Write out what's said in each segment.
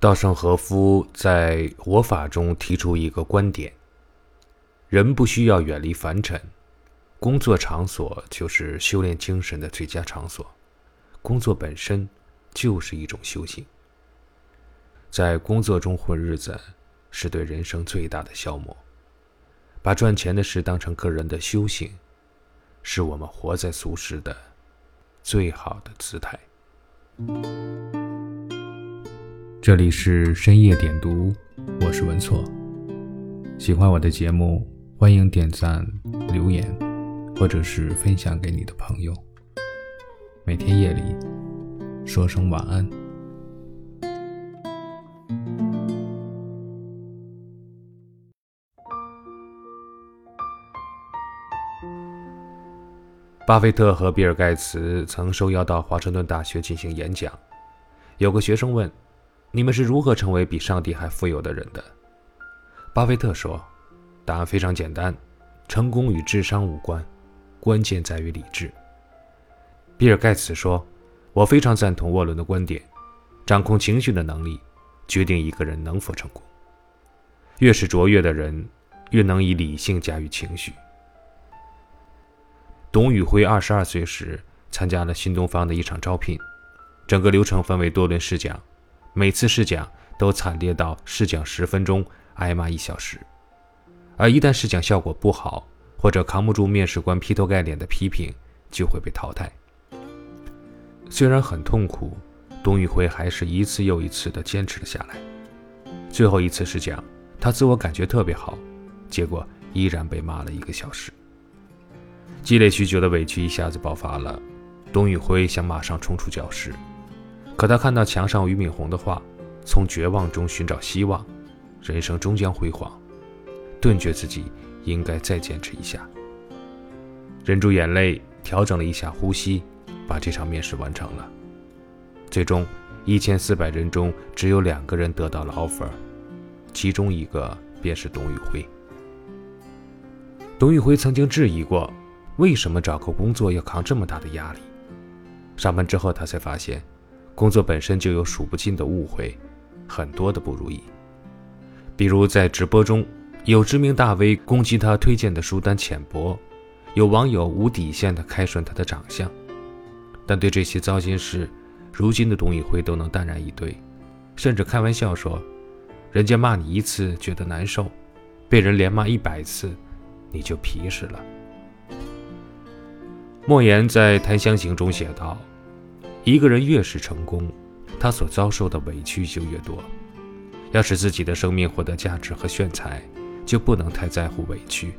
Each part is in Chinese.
稻盛和夫在《活法》中提出一个观点：人不需要远离凡尘，工作场所就是修炼精神的最佳场所，工作本身就是一种修行。在工作中混日子，是对人生最大的消磨。把赚钱的事当成个人的修行，是我们活在俗世的最好的姿态。这里是深夜点读，我是文措。喜欢我的节目，欢迎点赞、留言，或者是分享给你的朋友。每天夜里说声晚安。巴菲特和比尔·盖茨曾受邀到华盛顿大学进行演讲，有个学生问。你们是如何成为比上帝还富有的人的？巴菲特说：“答案非常简单，成功与智商无关，关键在于理智。”比尔·盖茨说：“我非常赞同沃伦的观点，掌控情绪的能力决定一个人能否成功。越是卓越的人，越能以理性驾驭情绪。”董宇辉二十二岁时参加了新东方的一场招聘，整个流程分为多轮试讲。每次试讲都惨烈到试讲十分钟挨骂一小时，而一旦试讲效果不好，或者扛不住面试官劈头盖脸的批评，就会被淘汰。虽然很痛苦，董宇辉还是一次又一次地坚持了下来。最后一次试讲，他自我感觉特别好，结果依然被骂了一个小时。积累许久的委屈一下子爆发了，董宇辉想马上冲出教室。可他看到墙上俞敏洪的话：“从绝望中寻找希望，人生终将辉煌。”顿觉自己应该再坚持一下，忍住眼泪，调整了一下呼吸，把这场面试完成了。最终，一千四百人中只有两个人得到了 offer，其中一个便是董宇辉。董宇辉曾经质疑过，为什么找个工作要扛这么大的压力？上班之后，他才发现。工作本身就有数不尽的误会，很多的不如意。比如在直播中，有知名大 V 攻击他推荐的书单浅薄，有网友无底线的开涮他的长相。但对这些糟心事，如今的董宇辉都能淡然以对，甚至开玩笑说：“人家骂你一次觉得难受，被人连骂一百次，你就皮实了。”莫言在《檀香刑》中写道。一个人越是成功，他所遭受的委屈就越多。要使自己的生命获得价值和炫彩，就不能太在乎委屈，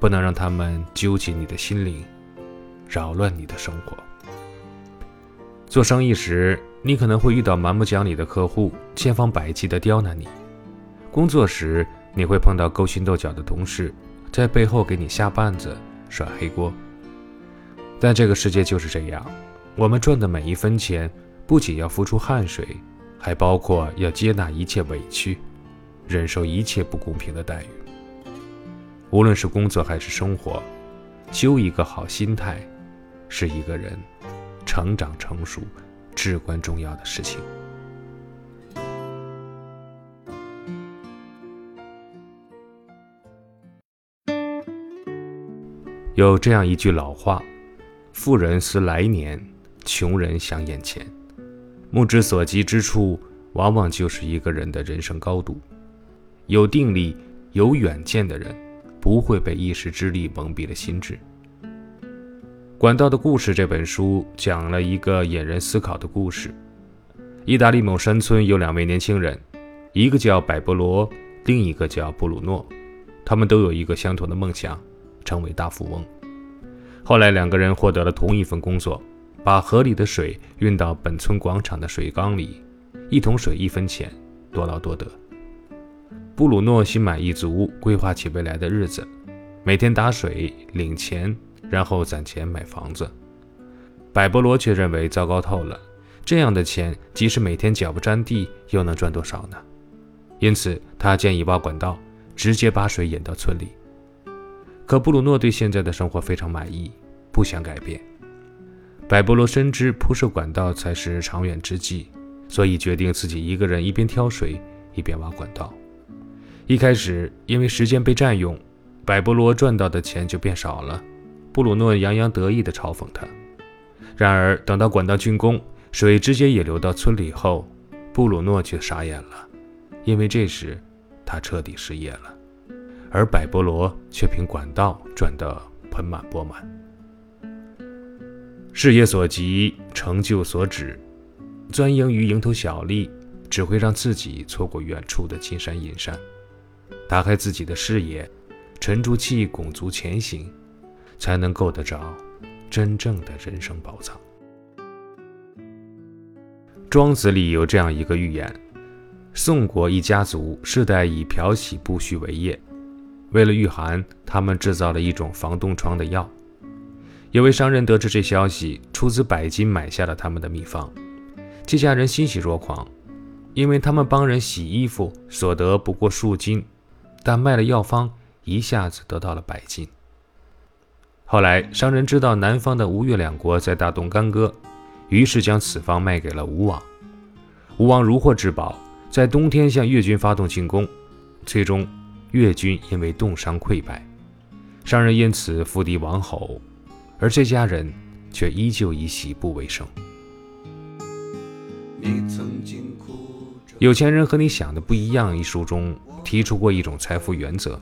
不能让他们揪紧你的心灵，扰乱你的生活。做生意时，你可能会遇到蛮不讲理的客户，千方百计地刁难你；工作时，你会碰到勾心斗角的同事，在背后给你下绊子、甩黑锅。但这个世界就是这样。我们赚的每一分钱，不仅要付出汗水，还包括要接纳一切委屈，忍受一切不公平的待遇。无论是工作还是生活，修一个好心态，是一个人成长成熟至关重要的事情。有这样一句老话：“富人思来年。”穷人想眼前，目之所及之处，往往就是一个人的人生高度。有定力、有远见的人，不会被一时之力蒙蔽了心智。《管道的故事》这本书讲了一个引人思考的故事：意大利某山村有两位年轻人，一个叫百波罗，另一个叫布鲁诺。他们都有一个相同的梦想，成为大富翁。后来，两个人获得了同一份工作。把河里的水运到本村广场的水缸里，一桶水一分钱，多劳多得。布鲁诺心满意足，规划起未来的日子，每天打水领钱，然后攒钱买房子。百波罗却认为糟糕透了，这样的钱即使每天脚不沾地，又能赚多少呢？因此，他建议挖管道，直接把水引到村里。可布鲁诺对现在的生活非常满意，不想改变。百波罗深知铺设管道才是长远之计，所以决定自己一个人一边挑水一边挖管道。一开始因为时间被占用，百波罗赚到的钱就变少了。布鲁诺洋洋得意地嘲讽他。然而等到管道竣工，水直接也流到村里后，布鲁诺却傻眼了，因为这时他彻底失业了，而百波罗却凭管道赚得盆满钵满。事业所及，成就所指，钻营于蝇头小利，只会让自己错过远处的金山银山。打开自己的视野，沉住气，拱足前行，才能够得着真正的人生宝藏。庄子里有这样一个寓言：宋国一家族世代以漂洗布絮为业，为了御寒，他们制造了一种防冻疮的药。有位商人得知这消息，出资百金买下了他们的秘方。这家人欣喜若狂，因为他们帮人洗衣服所得不过数金，但卖了药方，一下子得到了百金。后来商人知道南方的吴越两国在大动干戈，于是将此方卖给了吴王。吴王如获至宝，在冬天向越军发动进攻，最终越军因为冻伤溃败，商人因此复敌王侯。而这家人却依旧以洗布为生。有钱人和你想的不一样。一书中提出过一种财富原则：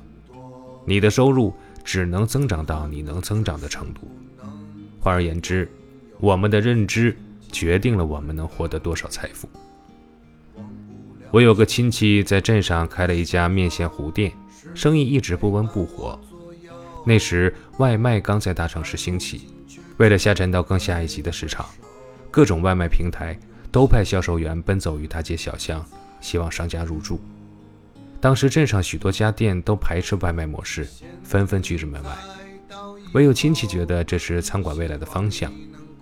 你的收入只能增长到你能增长的程度。换而言之，我们的认知决定了我们能获得多少财富。我有个亲戚在镇上开了一家面线糊店，生意一直不温不火。那时外卖刚在大城市兴起，为了下沉到更下一级的市场，各种外卖平台都派销售员奔走于大街小巷，希望商家入驻。当时镇上许多家店都排斥外卖模式，纷纷拒之门外，唯有亲戚觉得这是餐馆未来的方向，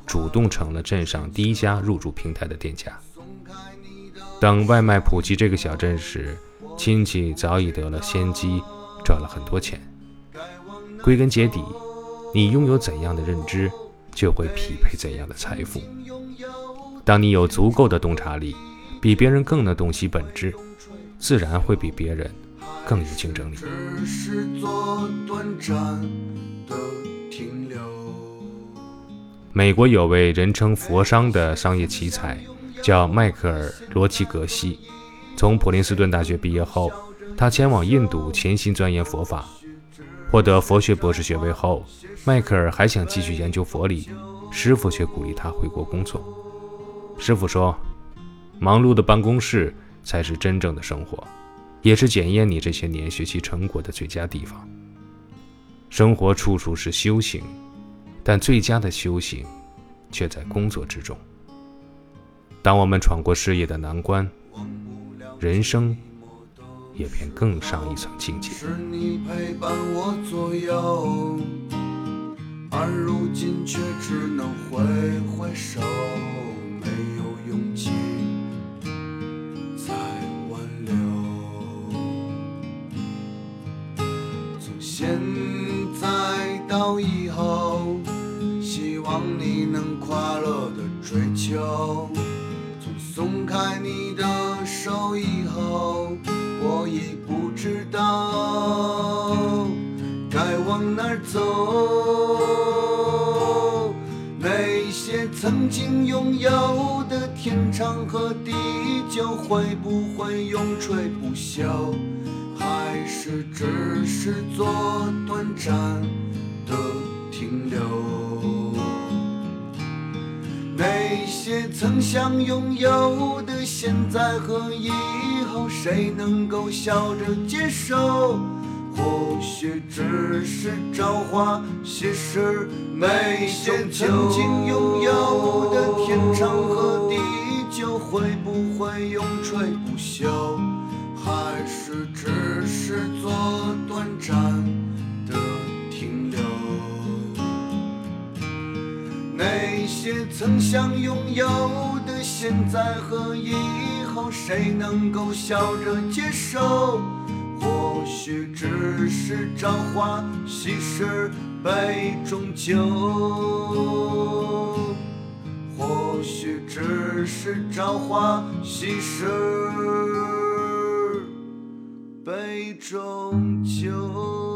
主动成了镇上第一家入驻平台的店家。等外卖普及这个小镇时，亲戚早已得了先机，赚了很多钱。归根结底，你拥有怎样的认知，就会匹配怎样的财富。当你有足够的洞察力，比别人更能洞悉本质，自然会比别人更有竞争力。美国有位人称“佛商”的商业奇才，叫迈克尔·罗奇格西。从普林斯顿大学毕业后，他前往印度潜心钻研佛法。获得佛学博士学位后，迈克尔还想继续研究佛理，师傅却鼓励他回国工作。师傅说：“忙碌的办公室才是真正的生活，也是检验你这些年学习成果的最佳地方。生活处处是修行，但最佳的修行却在工作之中。当我们闯过事业的难关，人生。”也便更上一层境界。是你陪伴我左右，而如今却只能挥挥手，没有勇气再挽留。从现在到以后，希望你能快乐的追求。从松开你的手以后。我已不知道该往哪儿走，那些曾经拥有的天长和地久，会不会永垂不朽？还是只是做短暂的停留？些曾想拥有的，现在和以后，谁能够笑着接受？或许只是朝花夕拾，那些曾经拥有的天长和地久，会不会永垂不朽？还是只是做短暂的些曾想拥有的，现在和以后，谁能够笑着接受？或许只是朝花夕拾杯中酒。或许只是朝花夕拾，杯中酒。